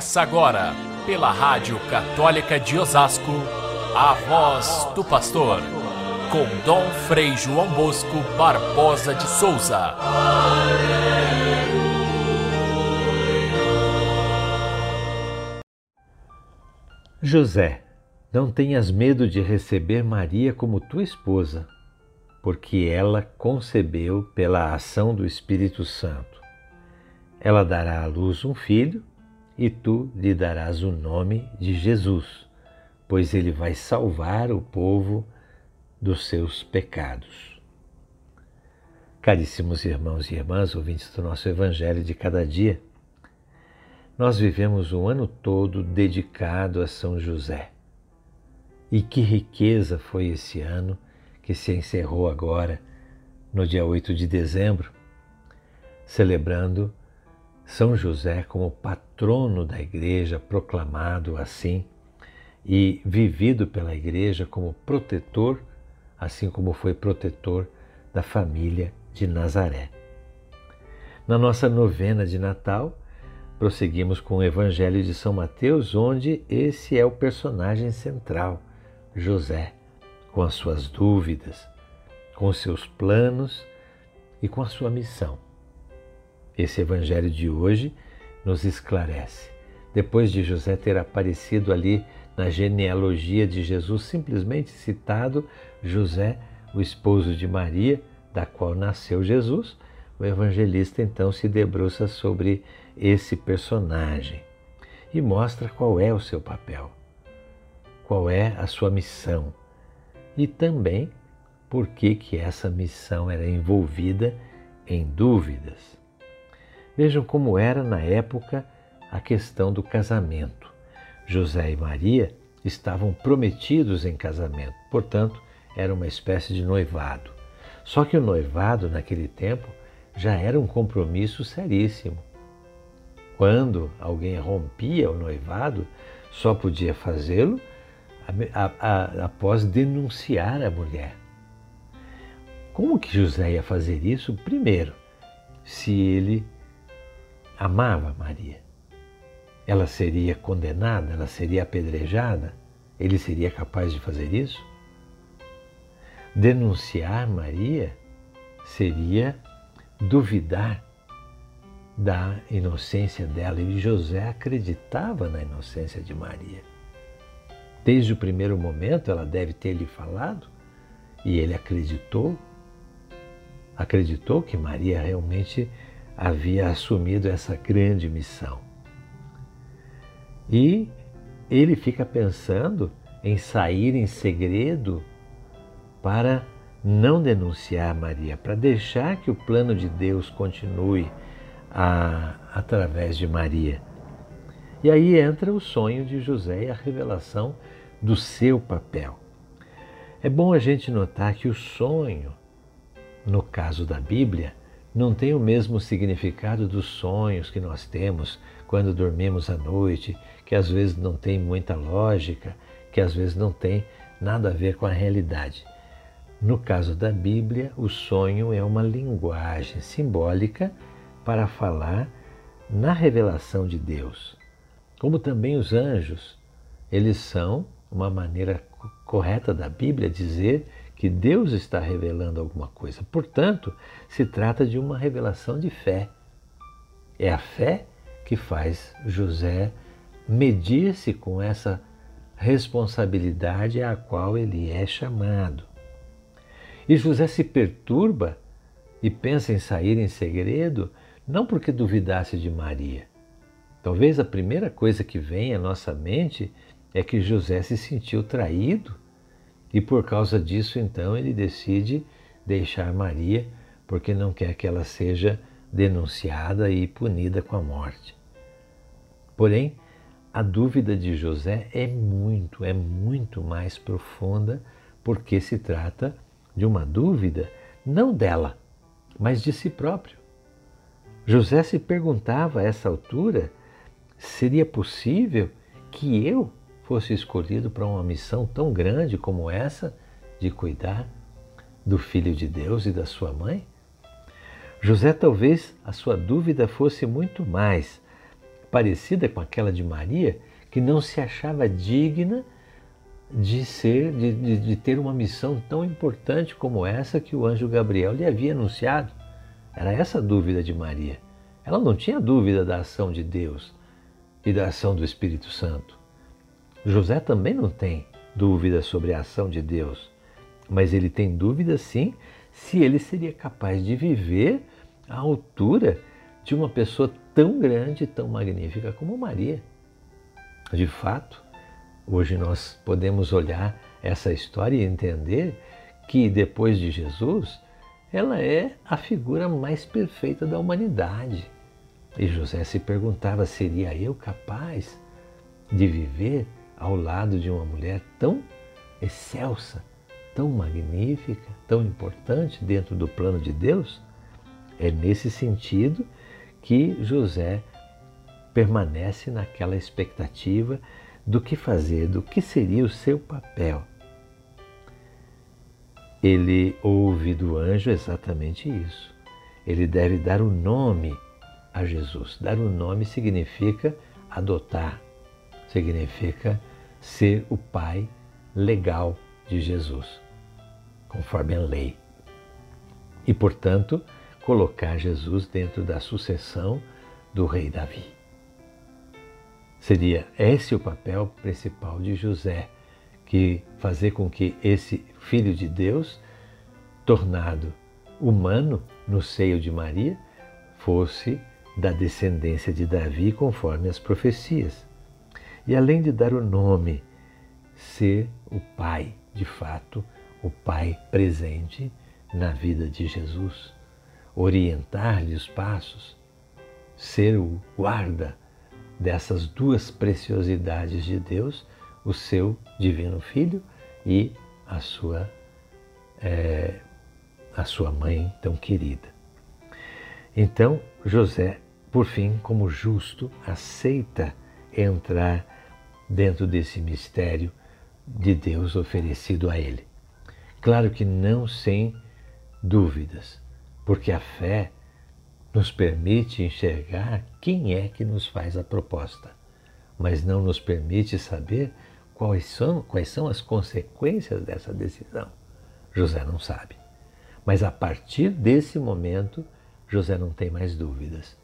Começa agora, pela Rádio Católica de Osasco, a voz do pastor, com Dom Frei João Bosco Barbosa de Souza. José, não tenhas medo de receber Maria como tua esposa, porque ela concebeu pela ação do Espírito Santo. Ela dará à luz um filho e tu lhe darás o nome de Jesus, pois ele vai salvar o povo dos seus pecados. Caríssimos irmãos e irmãs, ouvintes do nosso Evangelho de cada dia, nós vivemos o ano todo dedicado a São José. E que riqueza foi esse ano que se encerrou agora, no dia 8 de dezembro, celebrando são José, como patrono da igreja, proclamado assim e vivido pela igreja como protetor, assim como foi protetor da família de Nazaré. Na nossa novena de Natal, prosseguimos com o Evangelho de São Mateus, onde esse é o personagem central, José, com as suas dúvidas, com seus planos e com a sua missão. Esse evangelho de hoje nos esclarece. Depois de José ter aparecido ali na genealogia de Jesus, simplesmente citado José, o esposo de Maria, da qual nasceu Jesus, o evangelista então se debruça sobre esse personagem e mostra qual é o seu papel, qual é a sua missão e também por que que essa missão era envolvida em dúvidas. Vejam como era na época a questão do casamento. José e Maria estavam prometidos em casamento, portanto, era uma espécie de noivado. Só que o noivado, naquele tempo, já era um compromisso seríssimo. Quando alguém rompia o noivado, só podia fazê-lo após denunciar a mulher. Como que José ia fazer isso? Primeiro, se ele amava Maria. Ela seria condenada, ela seria apedrejada, ele seria capaz de fazer isso? Denunciar Maria seria duvidar da inocência dela e José acreditava na inocência de Maria. Desde o primeiro momento ela deve ter lhe falado e ele acreditou. Acreditou que Maria realmente havia assumido essa grande missão. E ele fica pensando em sair em segredo para não denunciar Maria, para deixar que o plano de Deus continue a, através de Maria. E aí entra o sonho de José e a revelação do seu papel. É bom a gente notar que o sonho, no caso da Bíblia, não tem o mesmo significado dos sonhos que nós temos quando dormimos à noite, que às vezes não tem muita lógica, que às vezes não tem nada a ver com a realidade. No caso da Bíblia, o sonho é uma linguagem simbólica para falar na revelação de Deus. Como também os anjos, eles são uma maneira correta da Bíblia dizer que Deus está revelando alguma coisa. Portanto, se trata de uma revelação de fé. É a fé que faz José medir-se com essa responsabilidade a qual ele é chamado. E José se perturba e pensa em sair em segredo, não porque duvidasse de Maria. Talvez a primeira coisa que vem à nossa mente é que José se sentiu traído e por causa disso, então, ele decide deixar Maria, porque não quer que ela seja denunciada e punida com a morte. Porém, a dúvida de José é muito, é muito mais profunda, porque se trata de uma dúvida não dela, mas de si próprio. José se perguntava a essa altura: seria possível que eu fosse escolhido para uma missão tão grande como essa de cuidar do Filho de Deus e da sua mãe? José, talvez a sua dúvida fosse muito mais parecida com aquela de Maria, que não se achava digna de ser, de, de, de, ter uma missão tão importante como essa que o anjo Gabriel lhe havia anunciado. Era essa a dúvida de Maria. Ela não tinha dúvida da ação de Deus e da ação do Espírito Santo. José também não tem dúvida sobre a ação de Deus, mas ele tem dúvida sim se ele seria capaz de viver à altura de uma pessoa tão grande, tão magnífica como Maria. De fato, hoje nós podemos olhar essa história e entender que depois de Jesus, ela é a figura mais perfeita da humanidade. E José se perguntava: seria eu capaz de viver ao lado de uma mulher tão excelsa, tão magnífica, tão importante dentro do plano de Deus? É nesse sentido que José permanece naquela expectativa do que fazer, do que seria o seu papel. Ele ouve do anjo exatamente isso. Ele deve dar o nome a Jesus. Dar o nome significa adotar, significa ser o pai legal de Jesus, conforme a lei. E, portanto, colocar Jesus dentro da sucessão do rei Davi. Seria esse o papel principal de José, que fazer com que esse filho de Deus, tornado humano no seio de Maria, fosse da descendência de Davi conforme as profecias. E além de dar o nome, ser o pai, de fato, o pai presente na vida de Jesus orientar-lhe os passos, ser o guarda dessas duas preciosidades de Deus, o seu divino Filho e a sua, é, a sua mãe tão querida. Então, José, por fim, como justo, aceita entrar dentro desse mistério de Deus oferecido a ele. Claro que não sem dúvidas, porque a fé nos permite enxergar quem é que nos faz a proposta, mas não nos permite saber quais são, quais são as consequências dessa decisão. José não sabe. Mas a partir desse momento, José não tem mais dúvidas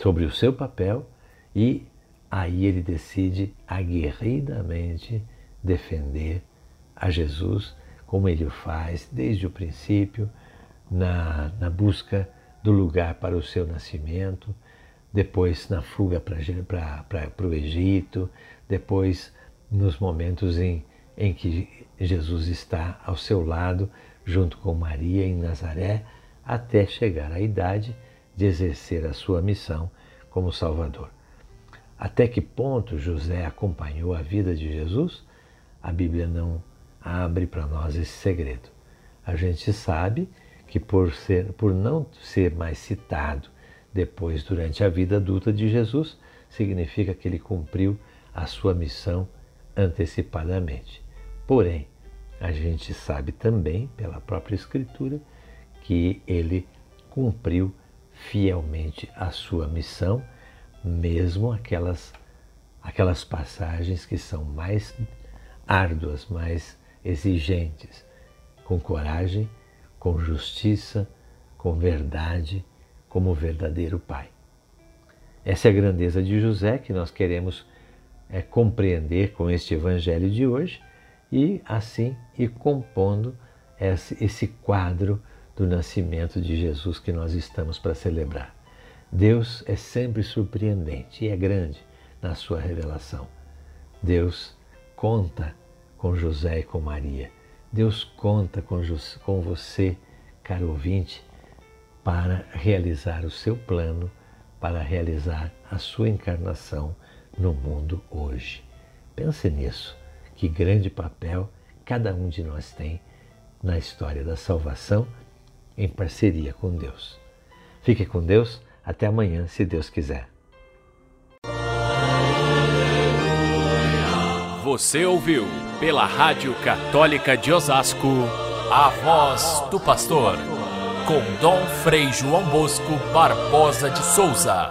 sobre o seu papel e aí ele decide aguerridamente defender a Jesus, como ele o faz desde o princípio na, na busca do lugar para o seu nascimento, depois na fuga para o Egito, depois nos momentos em, em que Jesus está ao seu lado, junto com Maria em Nazaré, até chegar à idade de exercer a sua missão como Salvador. Até que ponto José acompanhou a vida de Jesus? A Bíblia não abre para nós esse segredo. A gente sabe que por, ser, por não ser mais citado depois durante a vida adulta de Jesus, significa que ele cumpriu a sua missão antecipadamente. Porém, a gente sabe também, pela própria Escritura, que ele cumpriu fielmente a sua missão, mesmo aquelas, aquelas passagens que são mais árduas, mais exigentes, com coragem com justiça, com verdade, como verdadeiro Pai. Essa é a grandeza de José que nós queremos é, compreender com este Evangelho de hoje e assim ir compondo esse, esse quadro do nascimento de Jesus que nós estamos para celebrar. Deus é sempre surpreendente e é grande na sua revelação. Deus conta com José e com Maria Deus conta com, com você, caro ouvinte, para realizar o seu plano, para realizar a sua encarnação no mundo hoje. Pense nisso, que grande papel cada um de nós tem na história da salvação em parceria com Deus. Fique com Deus, até amanhã, se Deus quiser. Você ouviu pela Rádio Católica de Osasco a voz do pastor com Dom Frei João Bosco Barbosa de Souza.